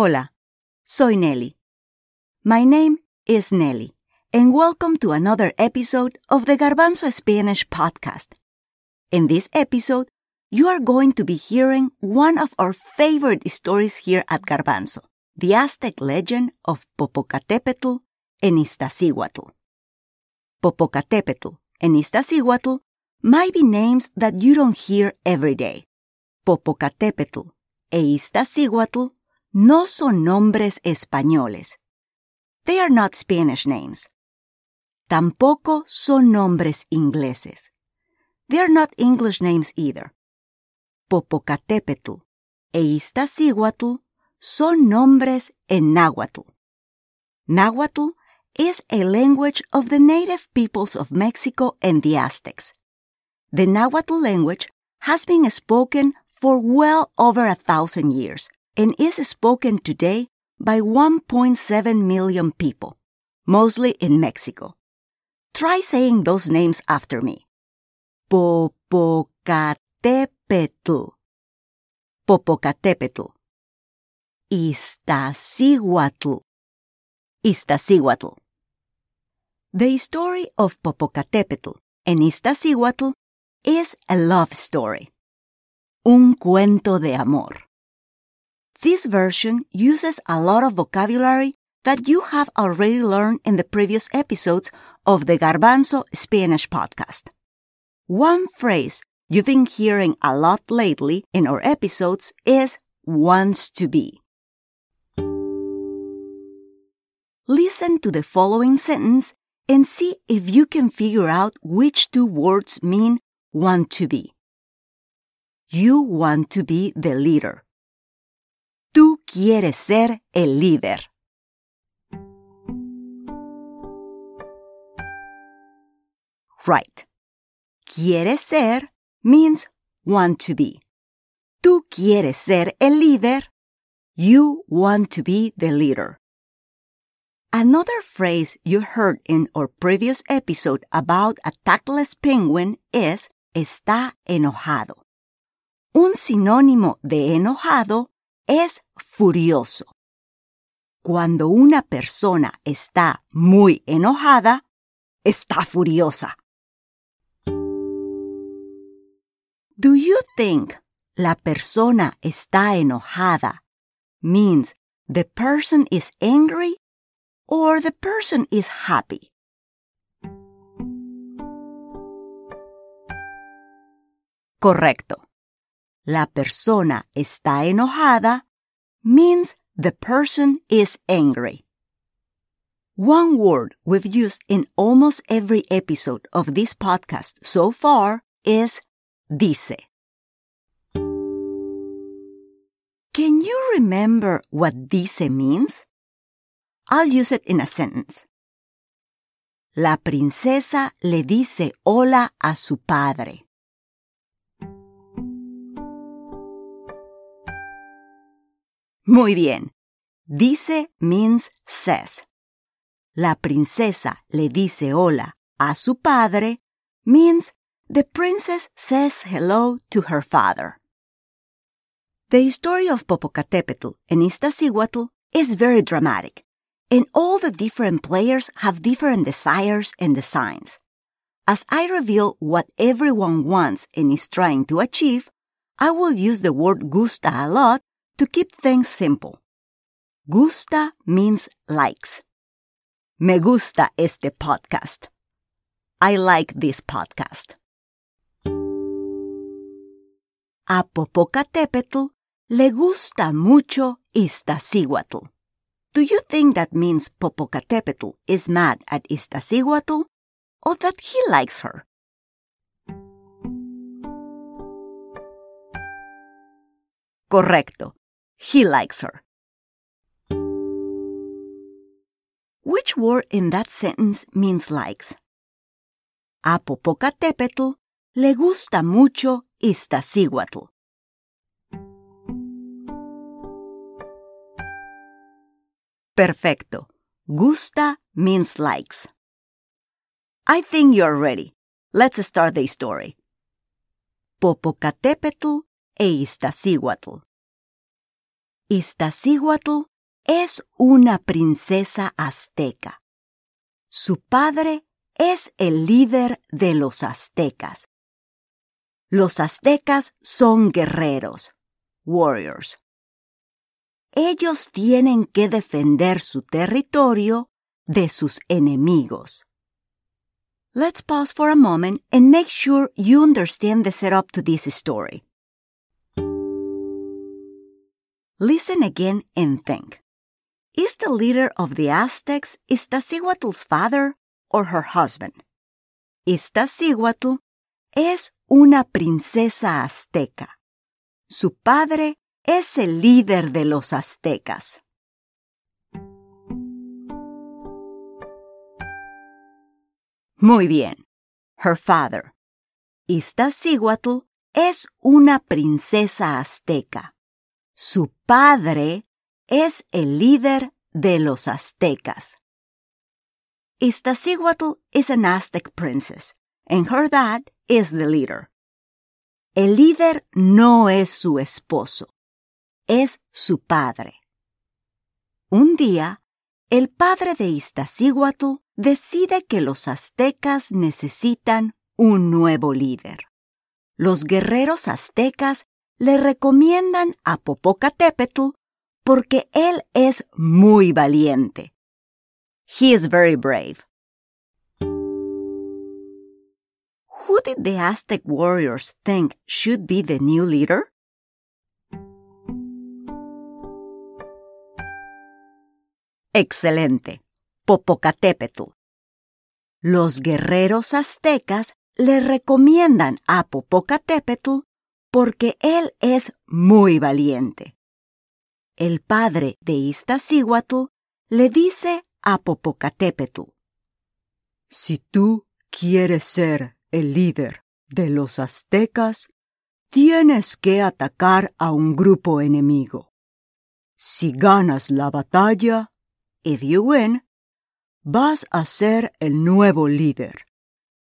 Hola, soy Nelly. My name is Nelly, and welcome to another episode of the Garbanzo Spanish podcast. In this episode, you are going to be hearing one of our favorite stories here at Garbanzo, the Aztec legend of Popocatépetl and Iztaccíhuatl. Popocatépetl and Iztaccíhuatl might be names that you don't hear every day. Popocatépetl e Iztaccíhuatl no son nombres españoles. They are not Spanish names. Tampoco son nombres ingleses. They are not English names either. Popocatépetl e Iztaccíhuatl son nombres en náhuatl. Náhuatl is a language of the native peoples of Mexico and the Aztecs. The Nahuatl language has been spoken for well over a thousand years and is spoken today by 1.7 million people, mostly in Mexico. Try saying those names after me. Popocatépetl. Popocatépetl. Iztaccíhuatl. Iztaccíhuatl. The story of Popocatépetl and Iztaccíhuatl is a love story. Un cuento de amor. This version uses a lot of vocabulary that you have already learned in the previous episodes of the Garbanzo Spanish podcast. One phrase you've been hearing a lot lately in our episodes is wants to be. Listen to the following sentence and see if you can figure out which two words mean want to be. You want to be the leader. Tú quieres ser el líder. Right. Quieres ser means want to be. Tú quieres ser el líder. You want to be the leader. Another phrase you heard in our previous episode about a tactless penguin is está enojado. Un sinónimo de enojado es furioso. Cuando una persona está muy enojada, está furiosa. Do you think la persona está enojada means the person is angry or the person is happy? Correcto. La persona está enojada means the person is angry. One word we've used in almost every episode of this podcast so far is dice. Can you remember what dice means? I'll use it in a sentence. La princesa le dice hola a su padre. Muy bien. Dice means says. La princesa le dice hola a su padre means the princess says hello to her father. The story of Popocatépetl and Iztaccíhuatl is very dramatic, and all the different players have different desires and designs. As I reveal what everyone wants and is trying to achieve, I will use the word gusta a lot to keep things simple. Gusta means likes. Me gusta este podcast. I like this podcast. A Popocatépetl le gusta mucho Iztaccíhuatl. Do you think that means Popocatépetl is mad at Iztaccíhuatl or that he likes her? Correcto. He likes her. Which word in that sentence means likes? A Popocatépetl le gusta mucho Iztaccíhuatl. Perfecto. Gusta means likes. I think you're ready. Let's start the story. Popocatépetl e Iztaccíhuatl. Iztaccíhuatl es una princesa azteca. Su padre es el líder de los aztecas. Los aztecas son guerreros, warriors. Ellos tienen que defender su territorio de sus enemigos. Let's pause for a moment and make sure you understand the setup to this story. Listen again and think. Is the leader of the Aztecs Iztaccíhuatl's father or her husband? Iztaccíhuatl es una princesa azteca. Su padre es el líder de los aztecas. Muy bien. Her father. Iztaccíhuatl es una princesa azteca. Su padre es el líder de los aztecas. Iztaccíhuatl is an Aztec princess, and her dad is the leader. El líder no es su esposo, es su padre. Un día, el padre de Iztaccíhuatl decide que los aztecas necesitan un nuevo líder. Los guerreros aztecas le recomiendan a Popocatépetl porque él es muy valiente. He is very brave. Who did the Aztec warriors think should be the new leader? Excelente. Popocatépetl. Los guerreros aztecas le recomiendan a Popocatépetl porque él es muy valiente. El padre de Iztaccíhuatl le dice a Popocatépetl: Si tú quieres ser el líder de los aztecas, tienes que atacar a un grupo enemigo. Si ganas la batalla, if you win, vas a ser el nuevo líder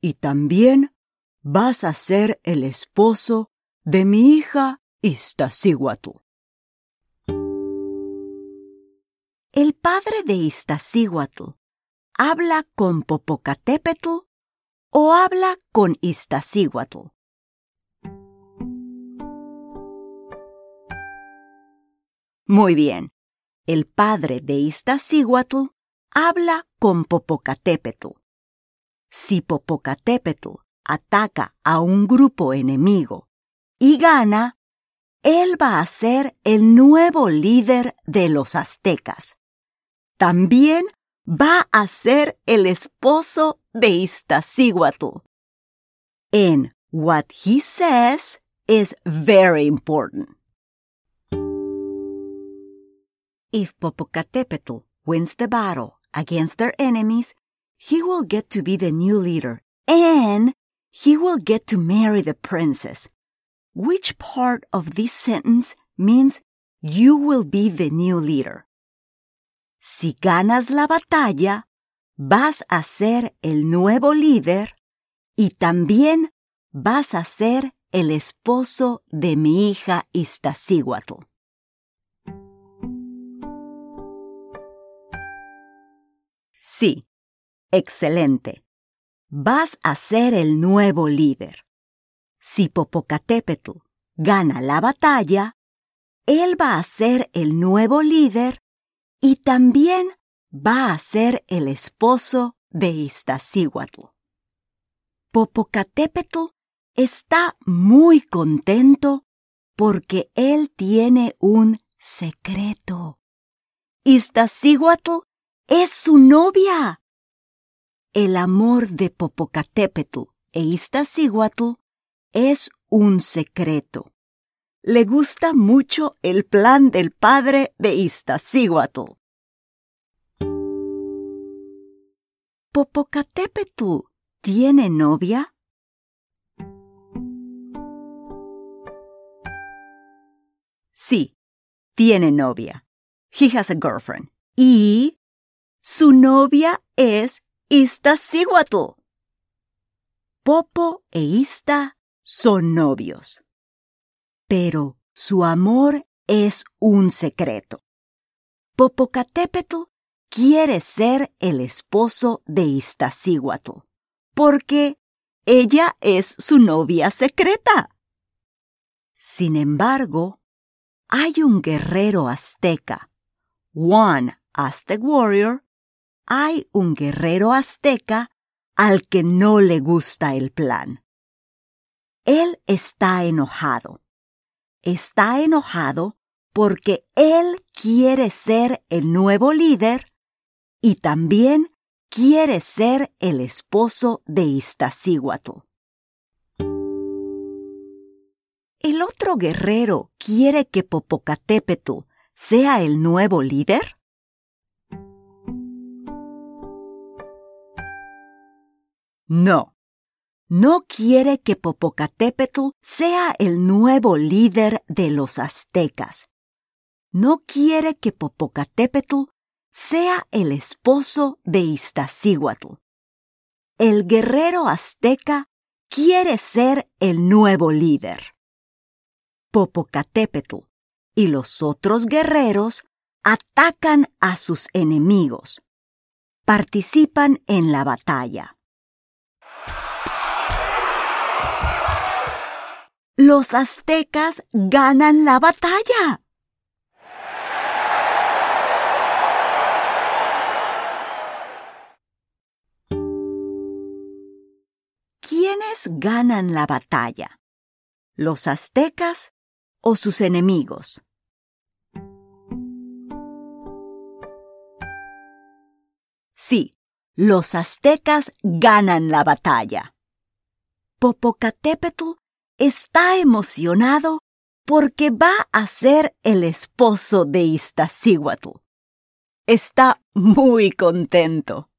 y también vas a ser el esposo de mi hija Iztaccíhuatl. El padre de Iztaccíhuatl habla con Popocatépetl o habla con Iztaccíhuatl. Muy bien. El padre de Iztaccíhuatl habla con Popocatépetl. Si Popocatépetl ataca a un grupo enemigo y gana, él va a ser el nuevo líder de los aztecas. También va a ser el esposo de Iztaccíhuatl. And what he says is very important. If Popocatépetl wins the battle against their enemies, he will get to be the new leader and he will get to marry the princess. Which part of this sentence means you will be the new leader? Si ganas la batalla, vas a ser el nuevo líder y también vas a ser el esposo de mi hija Iztaccíhuatl. Sí, excelente. Vas a ser el nuevo líder. Si Popocatépetl gana la batalla, él va a ser el nuevo líder y también va a ser el esposo de Iztaccíhuatl. Popocatépetl está muy contento porque él tiene un secreto. Iztaccíhuatl es su novia. El amor de Popocatépetl e Iztaccíhuatl es un secreto. Le gusta mucho el plan del padre de Iztaccíhuatl. ¿Popocatépetl tiene novia? Sí, tiene novia. He has a girlfriend. Y su novia es Iztaccíhuatl. Popo e Ista son novios. Pero su amor es un secreto. Popocatépetl quiere ser el esposo de Iztaccíhuatl, porque ella es su novia secreta. Sin embargo, hay un guerrero azteca, one Aztec warrior, hay un guerrero azteca al que no le gusta el plan. Él está enojado. Está enojado porque él quiere ser el nuevo líder y también quiere ser el esposo de Iztaccíhuatl. ¿El otro guerrero quiere que Popocatépetl sea el nuevo líder? No, no quiere que Popocatépetl sea el nuevo líder de los aztecas. No quiere que Popocatépetl sea el esposo de Iztaccíhuatl. El guerrero azteca quiere ser el nuevo líder. Popocatépetl y los otros guerreros atacan a sus enemigos. Participan en la batalla. Los aztecas ganan la batalla. ¿Quiénes ganan la batalla? ¿Los aztecas o sus enemigos? Sí, los aztecas ganan la batalla. Popocatépetl está emocionado porque va a ser el esposo de Iztaccíhuatl. Está muy contento.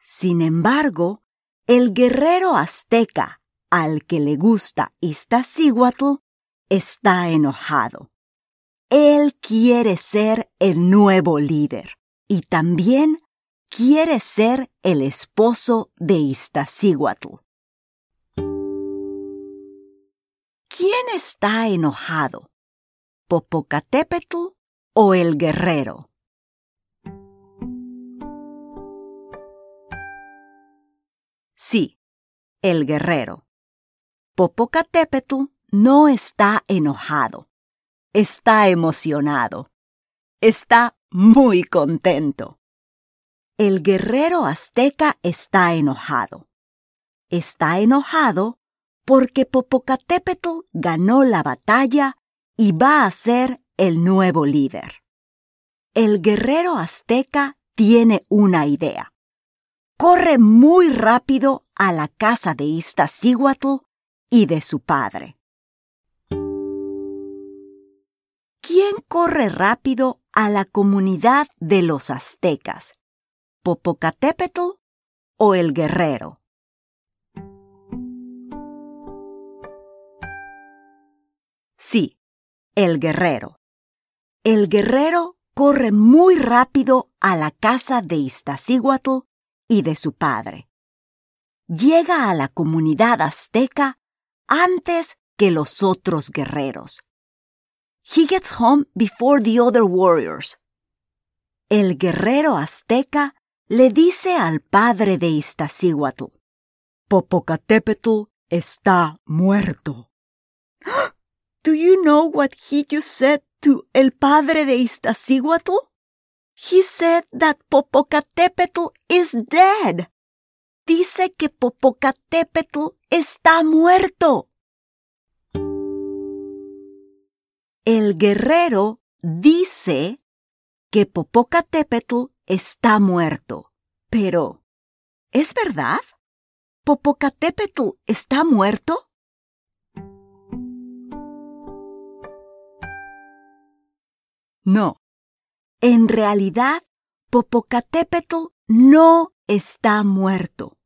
Sin embargo, el guerrero azteca al que le gusta Iztaccíhuatl está enojado. Él quiere ser el nuevo líder y también quiere ser el esposo de Iztaccíhuatl. ¿Quién está enojado? ¿Popocatépetl o el guerrero? Sí, el guerrero. Popocatépetl no está enojado. Está emocionado. Está muy contento. El guerrero azteca está enojado. Está enojado porque Popocatépetl ganó la batalla y va a ser el nuevo líder. El guerrero azteca tiene una idea. Corre muy rápido a la casa de Iztaccíhuatl y de su padre. ¿Quién corre rápido a la comunidad de los aztecas? ¿Popocatépetl o el guerrero? Sí, el guerrero. El guerrero corre muy rápido a la casa de Iztaccíhuatl y de su padre. Llega a la comunidad azteca antes que los otros guerreros. He gets home before the other warriors. El guerrero azteca le dice al padre de Iztaccíhuatl, Popocatépetl está muerto. Do you know what he just said to el padre de Iztaccíhuatl? He said that Popocatépetl is dead. Dice que Popocatépetl está muerto. El guerrero dice que Popocatépetl está muerto. Pero, ¿es verdad? ¿Popocatépetl está muerto? No. En realidad, Popocatépetl no está muerto.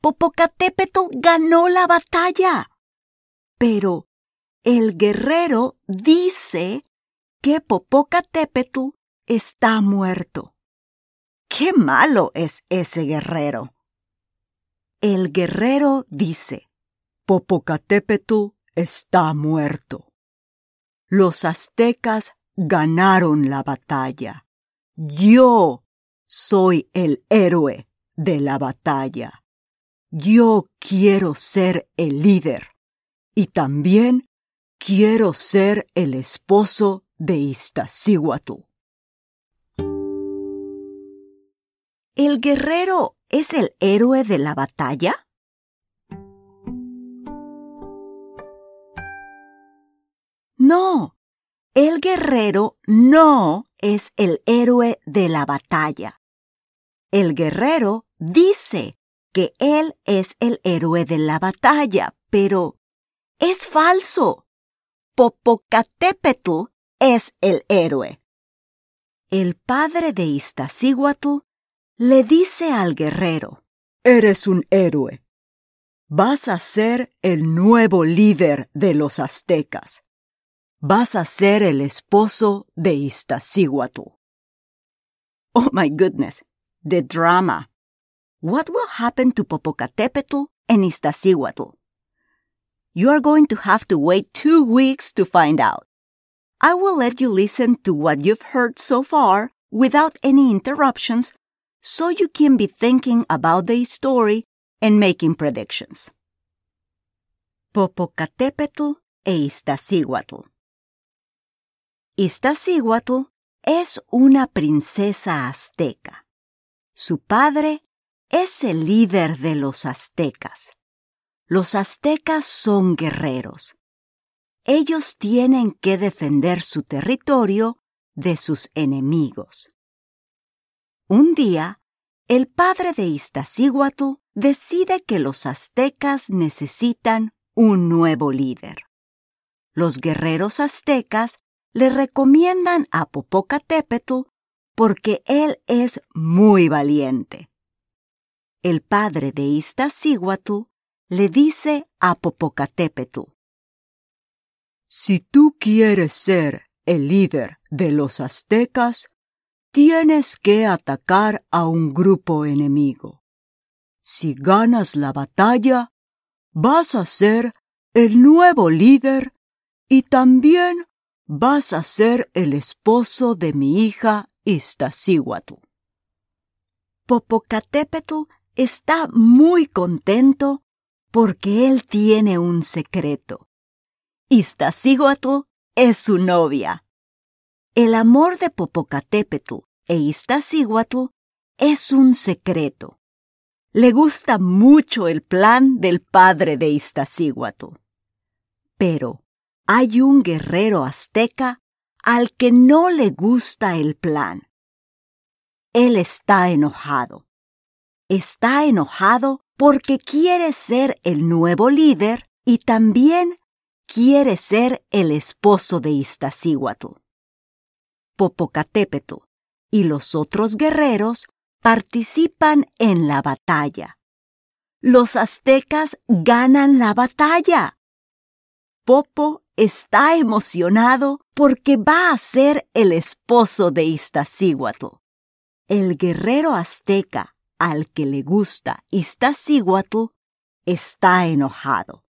Popocatépetl ganó la batalla. Pero el guerrero dice que Popocatépetl está muerto. ¡Qué malo es ese guerrero! El guerrero dice, Popocatépetl está muerto. Los aztecas ganaron la batalla. Yo soy el héroe de la batalla. Yo quiero ser el líder y también quiero ser el esposo de Iztaccíhuatl. ¿El guerrero es el héroe de la batalla? No, el guerrero no es el héroe de la batalla. El guerrero dice que él es el héroe de la batalla, pero es falso. Popocatépetl es el héroe. El padre de Iztaccíhuatl le dice al guerrero, Eres un héroe. Vas a ser el nuevo líder de los aztecas. Vas a ser el esposo de Iztaccíhuatl. Oh my goodness, the drama. What will happen to Popocatépetl and Iztaccíhuatl? You are going to have to wait two weeks to find out. I will let you listen to what you've heard so far without any interruptions so you can be thinking about the story and making predictions. Popocatépetl e Iztaccíhuatl. Iztaccíhuatl es una princesa azteca. Su padre es el líder de los aztecas. Los aztecas son guerreros. Ellos tienen que defender su territorio de sus enemigos. Un día, el padre de Iztaccíhuatl decide que los aztecas necesitan un nuevo líder. Los guerreros aztecas le recomiendan a Popocatépetl porque él es muy valiente. El padre de Iztaccíhuatl le dice a Popocatépetl: Si tú quieres ser el líder de los aztecas, tienes que atacar a un grupo enemigo. Si ganas la batalla, vas a ser el nuevo líder y también vas a ser el esposo de mi hija Iztaccíhuatl. Popocatépetl está muy contento porque él tiene un secreto. Iztaccíhuatl es su novia. El amor de Popocatépetl e Iztaccíhuatl es un secreto. Le gusta mucho el plan del padre de Iztaccíhuatl. Pero hay un guerrero azteca al que no le gusta el plan. Él está enojado. Está enojado porque quiere ser el nuevo líder y también quiere ser el esposo de Iztaccíhuatl. Popocatépetl y los otros guerreros participan en la batalla. Los aztecas ganan la batalla. Popo está emocionado porque va a ser el esposo de Iztaccíhuatl. El guerrero azteca al que le gusta Iztaccíhuatl está enojado.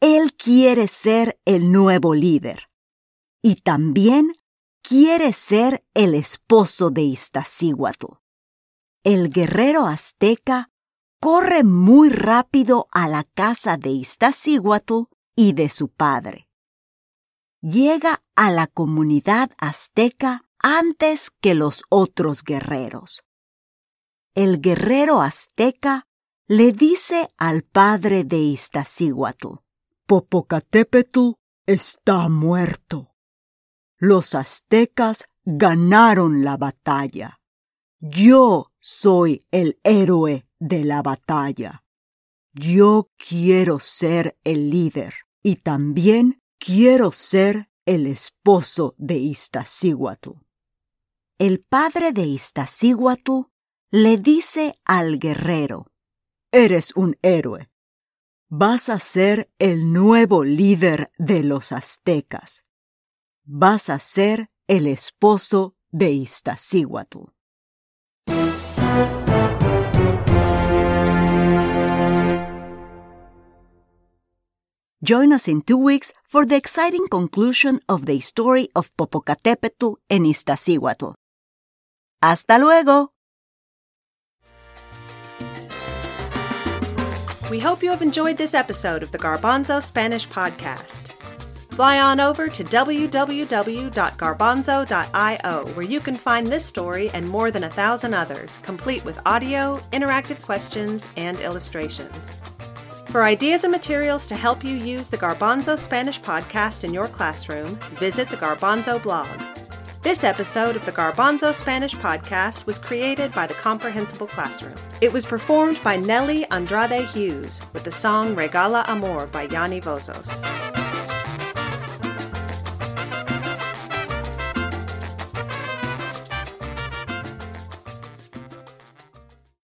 Él quiere ser el nuevo líder y también quiere ser el esposo de Iztaccíhuatl. El guerrero azteca corre muy rápido a la casa de Iztaccíhuatl y de su padre. Llega a la comunidad azteca antes que los otros guerreros. El guerrero azteca le dice al padre de Iztaccíhuatl, Popocatépetl está muerto. Los aztecas ganaron la batalla. Yo soy el héroe de la batalla. Yo quiero ser el líder y también quiero ser el esposo de Iztaccíhuatl. el padre de Iztaccíhuatl le dice al guerrero, Eres un héroe. Vas a ser el nuevo líder de los aztecas. Vas a ser el esposo de Iztaccíhuatl. Join us in two weeks for the exciting conclusion of the story of Popocatépetl and Iztaccíhuatl. ¡Hasta luego! We hope you have enjoyed this episode of the Garbanzo Spanish Podcast. Fly on over to www.garbanzo.io where you can find this story and more than a thousand others, complete with audio, interactive questions, and illustrations. For ideas and materials to help you use the Garbanzo Spanish podcast in your classroom, visit the Garbanzo blog. This episode of the Garbanzo Spanish podcast was created by the Comprehensible Classroom. It was performed by Nelly Andrade Hughes with the song Regala Amor by Yanni Vozos.